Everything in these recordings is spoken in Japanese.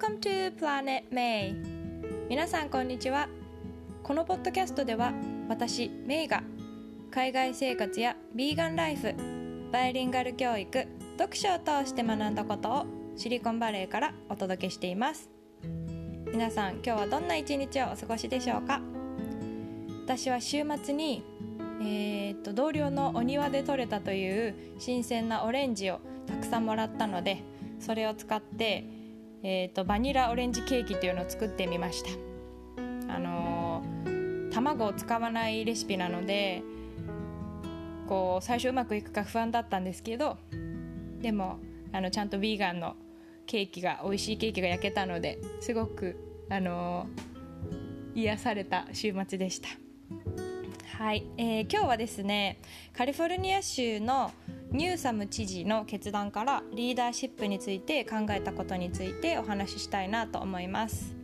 Welcome to Planet May. 皆さんこんにちは。このポッドキャストでは私メイが海外生活やビーガンライフバイリンガル教育読書を通して学んだことをシリコンバレーからお届けしています。皆さん今日はどんな一日をお過ごしでしょうか？私は週末にえーと、同僚のお庭で採れたという新鮮なオレンジをたくさんもらったのでそれを使って、えーと、バニラオレンジケーキというのを作ってみました。あのー、卵を使わないレシピなのでこう最初うまくいくか不安だったんですけどでもあのちゃんとヴィーガンのケーキが美味しいケーキが焼けたのですごくあのー、癒された週末でした。はい、えー、今日はですねカリフォルニア州のニューサム知事の決断からリーダーシップについて考えたことについてお話ししたいなと思います。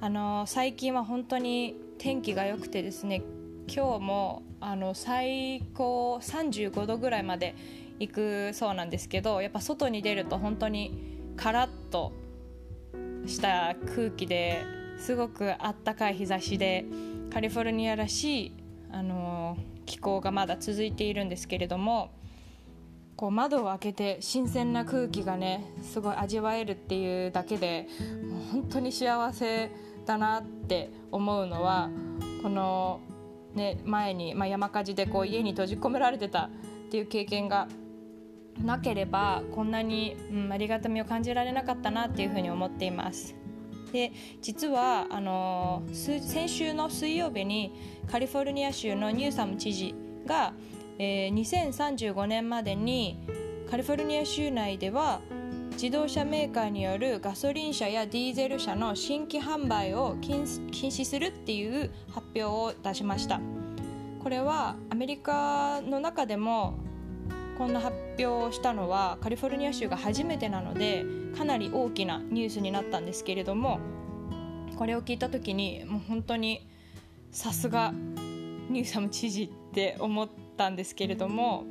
あの最近は本当に天気が良くてですね今日もあの最高35度ぐらいまで行くそうなんですけどやっぱ外に出ると本当にカラッとした空気ですごくあったかい日差しでカリフォルニアらしい、あの気候がまだ続いているんですけれどもこう窓を開けて新鮮な空気がねすごい味わえるっていうだけで本当に幸せだなって思うのはこの、ね、前に、まあ、山火事でこう家に閉じ込められてたっていう経験がなければこんなに、うん、ありがたみを感じられなかったなっていうふうに思っています。で実はあの先週の水曜日にカリフォルニア州のニューサム知事がえー、2035年までにカリフォルニア州内では自動車メーカーによるガソリン車やディーゼル車の新規販売を禁止するっていう発表を出しました。これはアメリカの中でもこんな発表をしたのはカリフォルニア州が初めてなのでかなり大きなニュースになったんですけれどもこれを聞いた時にもう本当にさすがニューサム知事って思ってったんですけれども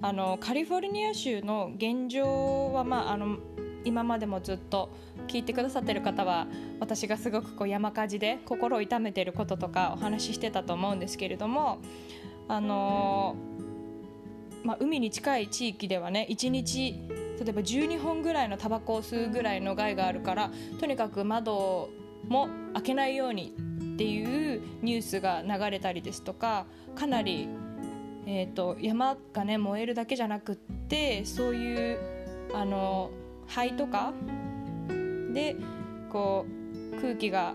あのカリフォルニア州の現状は、まあ、あの今までもずっと聞いてくださってる方は私がすごくこう山火事で心を痛めてることとかお話ししてたと思うんですけれどもあのまあ、海に近い地域ではね1日例えば12本ぐらいのタバコを吸うぐらいの害があるからとにかく窓も開けないようにっていうニュースが流れたりですとかかなりえーと、山がね燃えるだけじゃなくってそういうあの灰とかでこう空気が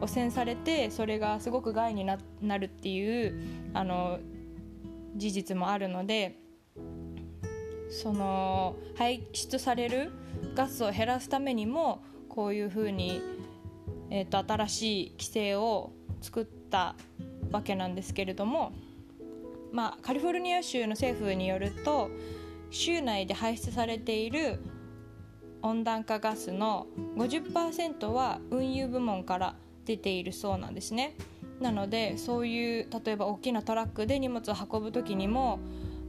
汚染されてそれがすごく害にななるっていうあの事実もあるのでその排出されるガスを減らすためにもこういうふうに、えーと新しい規制を作ったわけなんですけれども。まあ、カリフォルニア州の政府によると州内で排出されている温暖化ガスの50%は運輸部門から出ているそうなんですね。なのでそういう例えば大きなトラックで荷物を運ぶ時にも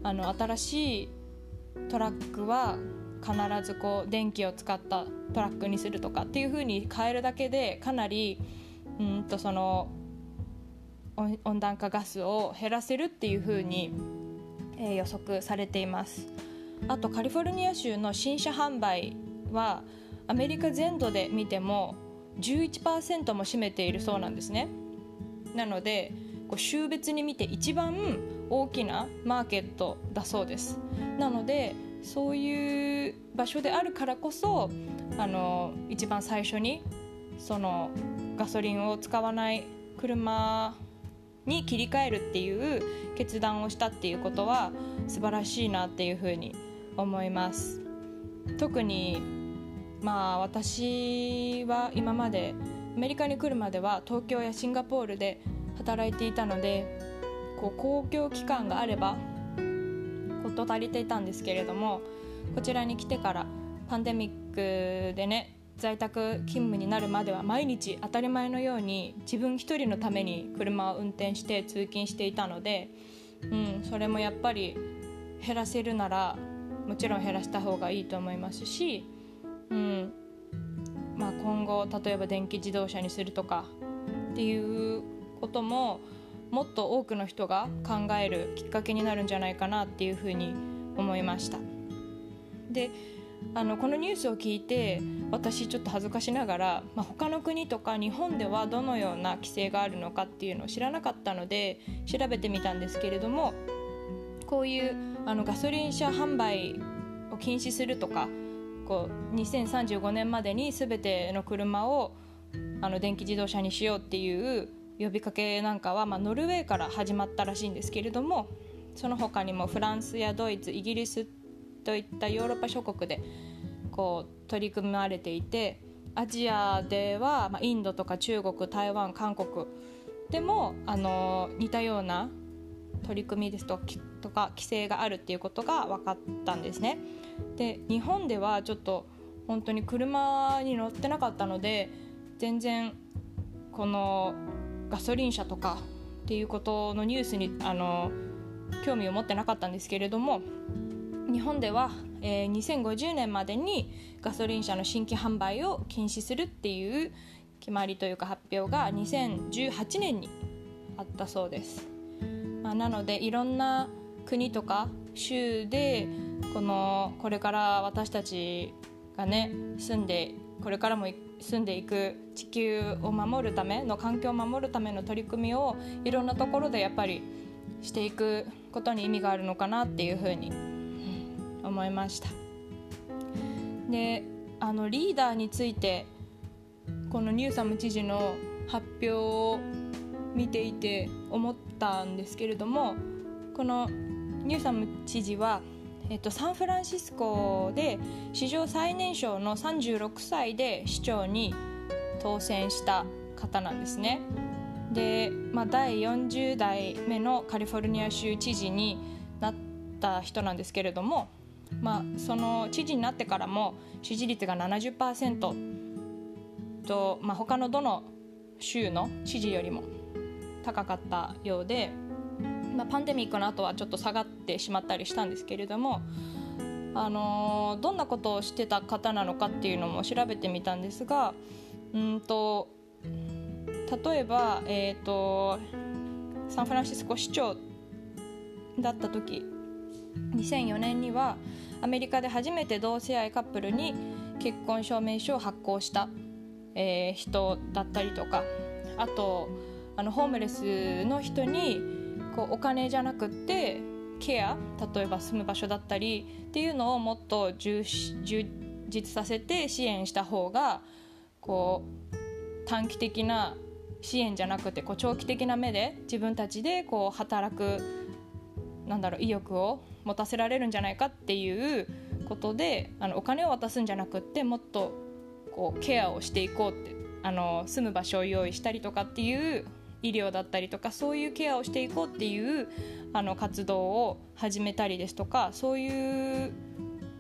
あの新しいトラックは必ずこう電気を使ったトラックにするとかっていう風に変えるだけでかなりうんとその温暖化ガスを減らせるっていうふうに、えー、予測されています。あとカリフォルニア州の新車販売はアメリカ全土で見ても11%も占めているそうなんですね。なのでこう州別に見て一番大きなマーケットだそうです。なのでそういう場所であるからこそあの一番最初にそのガソリンを使わない車に切り替えるっていう決断をしたっていうことは素晴らしいなっていうふうに思います。特にまあ私は今までアメリカに来るまでは東京やシンガポールで働いていたのでこう公共機関があれば事足りていたんですけれどもこちらに来てからパンデミックでね在宅勤務になるまでは毎日当たり前のように自分一人のために車を運転して通勤していたので、うん、それもやっぱり減らせるならもちろん減らした方がいいと思いますし、うんまあ、今後例えば電気自動車にするとかっていうことももっと多くの人が考えるきっかけになるんじゃないかなっていうふうに思いました。であのこのニュースを聞いて私ちょっと恥ずかしながら、まあ、他の国とか日本ではどのような規制があるのかっていうのを知らなかったので調べてみたんですけれどもこういうあのガソリン車販売を禁止するとかこう2035年までに全ての車をあの電気自動車にしようっていう呼びかけなんかは、まあ、ノルウェーから始まったらしいんですけれどもその他にもフランスやドイツイギリスといったヨーロッパ諸国でこう取り組まれていてアジアでは、まあ、インドとか中国台湾韓国でもあの似たような取り組みですととか規制があるっていうことが分かったんですね。で日本ではちょっと本当に車に乗ってなかったので全然このガソリン車とかっていうことのニュースにあの興味を持ってなかったんですけれども日本では、えー、2050年までにガソリン車の新規販売を禁止するっていう決まりというか発表が2018年にあったそうです、まあ、なのでいろんな国とか州でこのこれから私たちがね住んでこれからも住んでいく地球を守るための環境を守るための取り組みをいろんなところでやっぱりしていくことに意味があるのかなっていうふうに思いましたであのリーダーについてこのニューサム知事の発表を見ていて思ったんですけれどもこのニューサム知事は、えっと、サンフランシスコで史上最年少の36歳で市長に当選した方なんですね。で、まあ、第40代目のカリフォルニア州知事になった人なんですけれども、まあ、その知事になってからも支持率が70%と、まあ、他のどの州の知事よりも高かったようで、まあ、パンデミックの後はちょっと下がってしまったりしたんですけれども、あのー、どんなことをしてた方なのかっていうのも調べてみたんですがうんと例えば、えーと、サンフランシスコ市長だった時2004年にはアメリカで初めて同性愛カップルに結婚証明書を発行した、えー、人だったりとかあとあのホームレスの人にこうお金じゃなくってケア例えば住む場所だったりっていうのをもっと充実させて支援した方がこう短期的な支援じゃなくてこう長期的な目で自分たちでこう働くなんだろう意欲を持たせられるんじゃないかっていうことであのお金を渡すんじゃなくってもっとこうケアをしていこうってあの住む場所を用意したりとかっていう医療だったりとかそういうケアをしていこうっていうあの活動を始めたりですとかそういう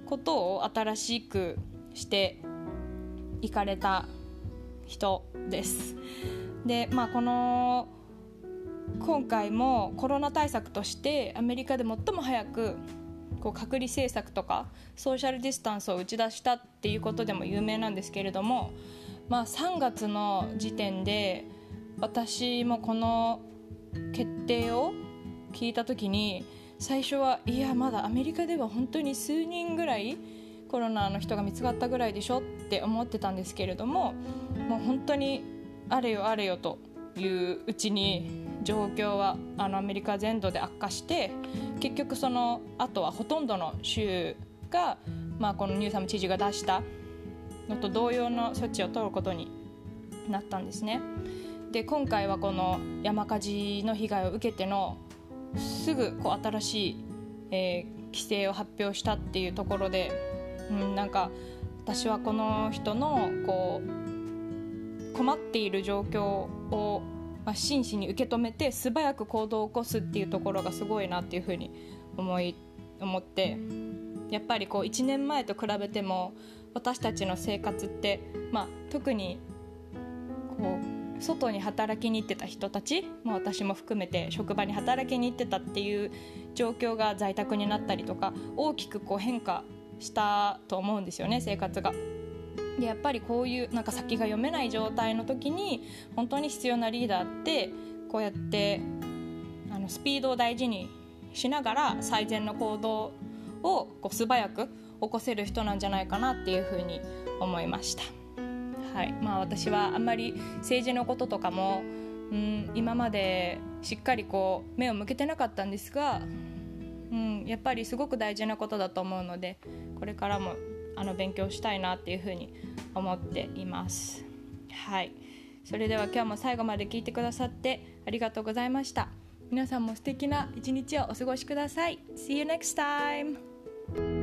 ことを新しくしていかれた人です。でまあこの今回もコロナ対策としてアメリカで最も早くこう隔離政策とかソーシャルディスタンスを打ち出したっていうことでも有名なんですけれども、まあ、3月の時点で私もこの決定を聞いた時に最初はいやまだアメリカでは本当に数人ぐらいコロナの人が見つかったぐらいでしょって思ってたんですけれどももう本当にあれよあれよといううちに状況はあのアメリカ全土で悪化して結局そのあとはほとんどの州が、まあ、このニューサム知事が出したのと同様の措置を取ることになったんですね。で今回はこの山火事の被害を受けてのすぐこう新しい、えー、規制を発表したっていうところで、うん、なんか私はこの人のこう困っている状況を、まあ、真摯に受け止めて素早く行動を起こすっていうところがすごいなっていうふうに思い思ってやっぱりこう1年前と比べても私たちの生活って、まあ、特にこう外に働きに行ってた人たち、まあ、私も含めて職場に働きに行ってたっていう状況が在宅になったりとか大きくこう変化したと思うんですよね生活が。でやっぱりこういうなんか先が読めない状態の時に本当に必要なリーダーってこうやってあのスピードを大事にしながら最善の行動をこう素早く起こせる人なんじゃないかなっていうふうに思いました。はいまあ、私はあんまり政治のこととかも、うん、今までしっかりこう目を向けてなかったんですが、うん、やっぱりすごく大事なことだと思うのでこれからもあの勉強したいなっていうふうに思っています。はいそれでは今日も最後まで聞いてくださってありがとうございました。皆さんも素敵な一日をお過ごしください。See you next time!